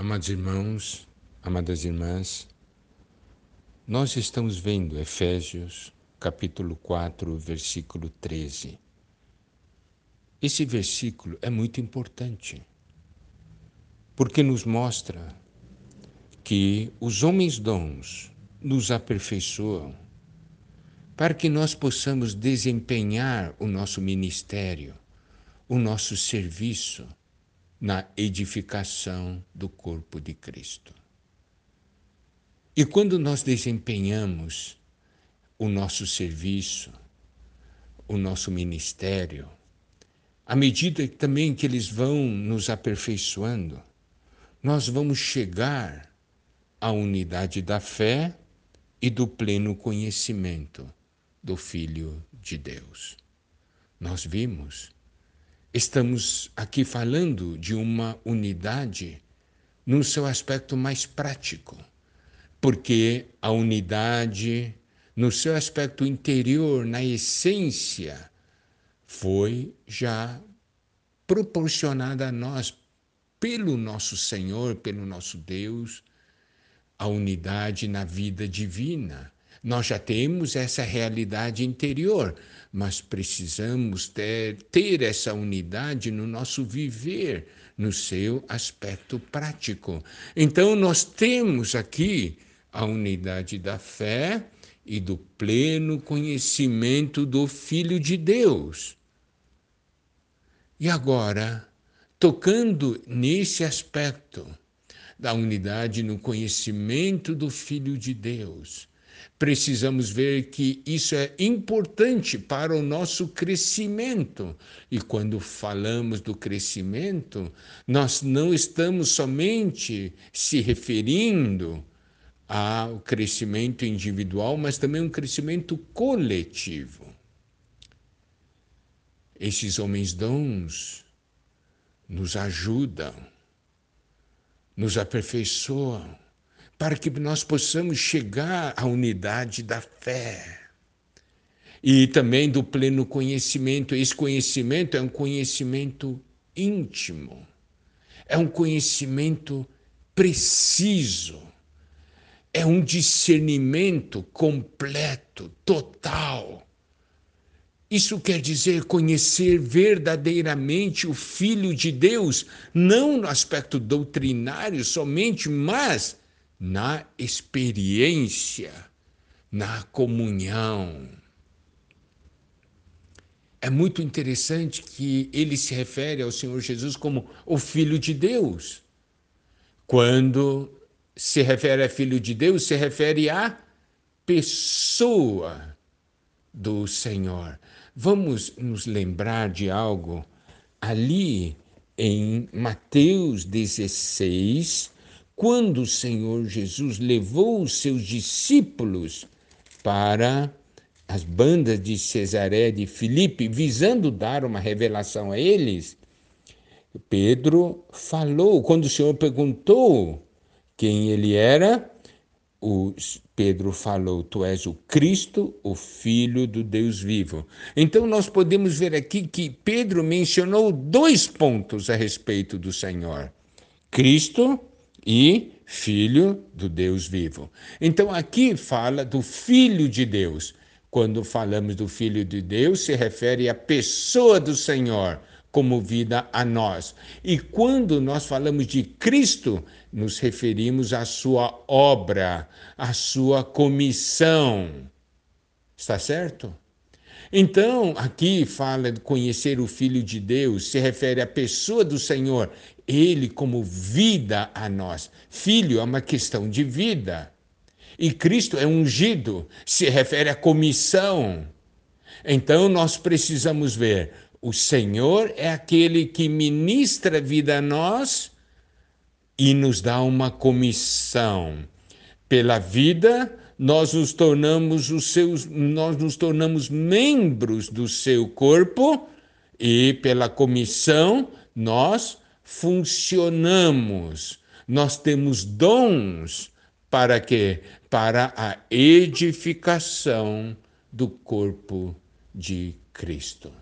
Amados irmãos, amadas irmãs, nós estamos vendo Efésios, capítulo 4, versículo 13. Esse versículo é muito importante, porque nos mostra que os homens dons nos aperfeiçoam para que nós possamos desempenhar o nosso ministério, o nosso serviço na edificação do corpo de Cristo. E quando nós desempenhamos o nosso serviço, o nosso ministério, à medida também que eles vão nos aperfeiçoando, nós vamos chegar à unidade da fé e do pleno conhecimento do Filho de Deus. Nós vimos Estamos aqui falando de uma unidade no seu aspecto mais prático, porque a unidade, no seu aspecto interior, na essência, foi já proporcionada a nós pelo nosso Senhor, pelo nosso Deus, a unidade na vida divina. Nós já temos essa realidade interior, mas precisamos ter, ter essa unidade no nosso viver, no seu aspecto prático. Então, nós temos aqui a unidade da fé e do pleno conhecimento do Filho de Deus. E agora, tocando nesse aspecto da unidade no conhecimento do Filho de Deus, precisamos ver que isso é importante para o nosso crescimento. E quando falamos do crescimento, nós não estamos somente se referindo ao crescimento individual, mas também um crescimento coletivo. Esses homens dons nos ajudam, nos aperfeiçoam para que nós possamos chegar à unidade da fé e também do pleno conhecimento. Esse conhecimento é um conhecimento íntimo, é um conhecimento preciso, é um discernimento completo, total. Isso quer dizer conhecer verdadeiramente o Filho de Deus, não no aspecto doutrinário somente, mas na experiência, na comunhão. É muito interessante que ele se refere ao Senhor Jesus como o Filho de Deus. Quando se refere a Filho de Deus, se refere à pessoa do Senhor. Vamos nos lembrar de algo ali em Mateus 16, quando o Senhor Jesus levou os seus discípulos para as bandas de Cesaré de Filipe, visando dar uma revelação a eles, Pedro falou, quando o Senhor perguntou quem ele era, o Pedro falou: Tu és o Cristo, o Filho do Deus vivo. Então nós podemos ver aqui que Pedro mencionou dois pontos a respeito do Senhor: Cristo e filho do Deus vivo. Então aqui fala do filho de Deus. Quando falamos do filho de Deus, se refere à pessoa do Senhor como vida a nós. E quando nós falamos de Cristo, nos referimos à sua obra, à sua comissão. Está certo? Então, aqui fala de conhecer o Filho de Deus, se refere à pessoa do Senhor ele como vida a nós. Filho é uma questão de vida. E Cristo é ungido, se refere à comissão. Então nós precisamos ver: o Senhor é aquele que ministra vida a nós e nos dá uma comissão. Pela vida, nós nos tornamos os seus, nós nos tornamos membros do seu corpo e pela comissão nós funcionamos, nós temos dons para quê? Para a edificação do corpo de Cristo.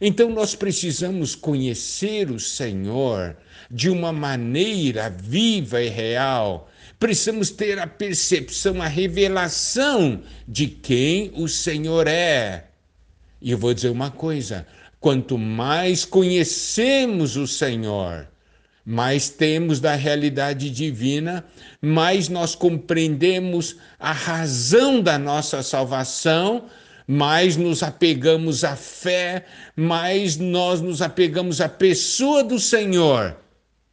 Então nós precisamos conhecer o Senhor de uma maneira viva e real. Precisamos ter a percepção, a revelação de quem o Senhor é. E eu vou dizer uma coisa: quanto mais conhecemos o Senhor, mais temos da realidade divina, mais nós compreendemos a razão da nossa salvação mais nos apegamos à fé, mais nós nos apegamos à pessoa do Senhor.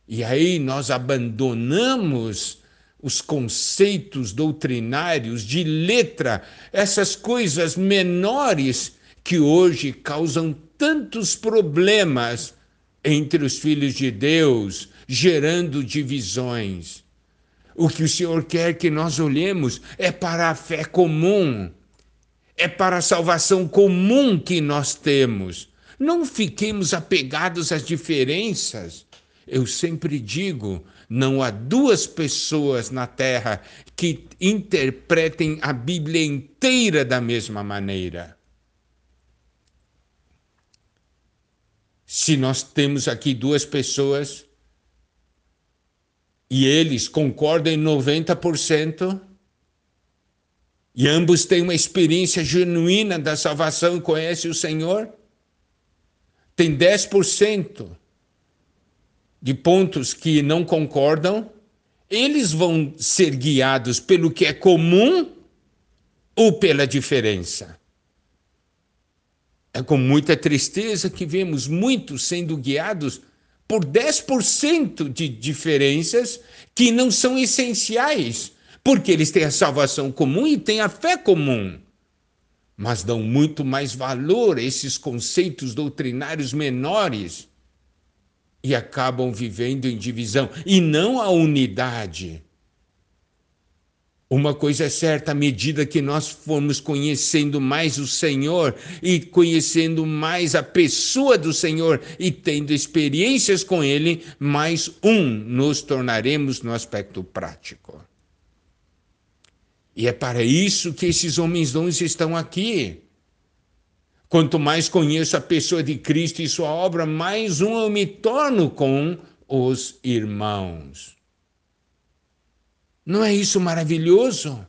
E aí nós abandonamos os conceitos doutrinários de letra, essas coisas menores que hoje causam tantos problemas entre os filhos de Deus, gerando divisões. O que o Senhor quer que nós olhemos é para a fé comum é para a salvação comum que nós temos. Não fiquemos apegados às diferenças. Eu sempre digo: não há duas pessoas na terra que interpretem a Bíblia inteira da mesma maneira. Se nós temos aqui duas pessoas e eles concordam em 90%, e ambos têm uma experiência genuína da salvação e conhecem o Senhor, tem 10% de pontos que não concordam, eles vão ser guiados pelo que é comum ou pela diferença. É com muita tristeza que vemos muitos sendo guiados por 10% de diferenças que não são essenciais porque eles têm a salvação comum e têm a fé comum. Mas dão muito mais valor a esses conceitos doutrinários menores e acabam vivendo em divisão e não a unidade. Uma coisa é certa, à medida que nós formos conhecendo mais o Senhor e conhecendo mais a pessoa do Senhor e tendo experiências com Ele, mais um nos tornaremos no aspecto prático. E é para isso que esses homens dons estão aqui. Quanto mais conheço a pessoa de Cristo e sua obra, mais um eu me torno com os irmãos. Não é isso maravilhoso?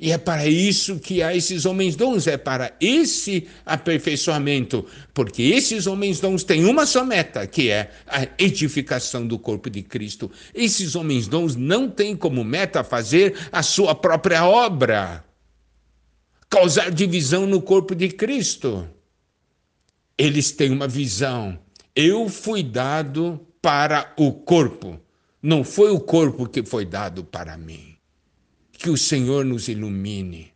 E é para isso que há esses homens dons, é para esse aperfeiçoamento, porque esses homens dons têm uma só meta, que é a edificação do corpo de Cristo. Esses homens dons não têm como meta fazer a sua própria obra, causar divisão no corpo de Cristo. Eles têm uma visão. Eu fui dado para o corpo, não foi o corpo que foi dado para mim. Que o Senhor nos ilumine.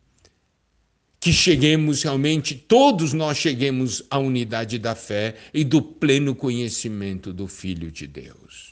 Que cheguemos realmente, todos nós cheguemos à unidade da fé e do pleno conhecimento do Filho de Deus.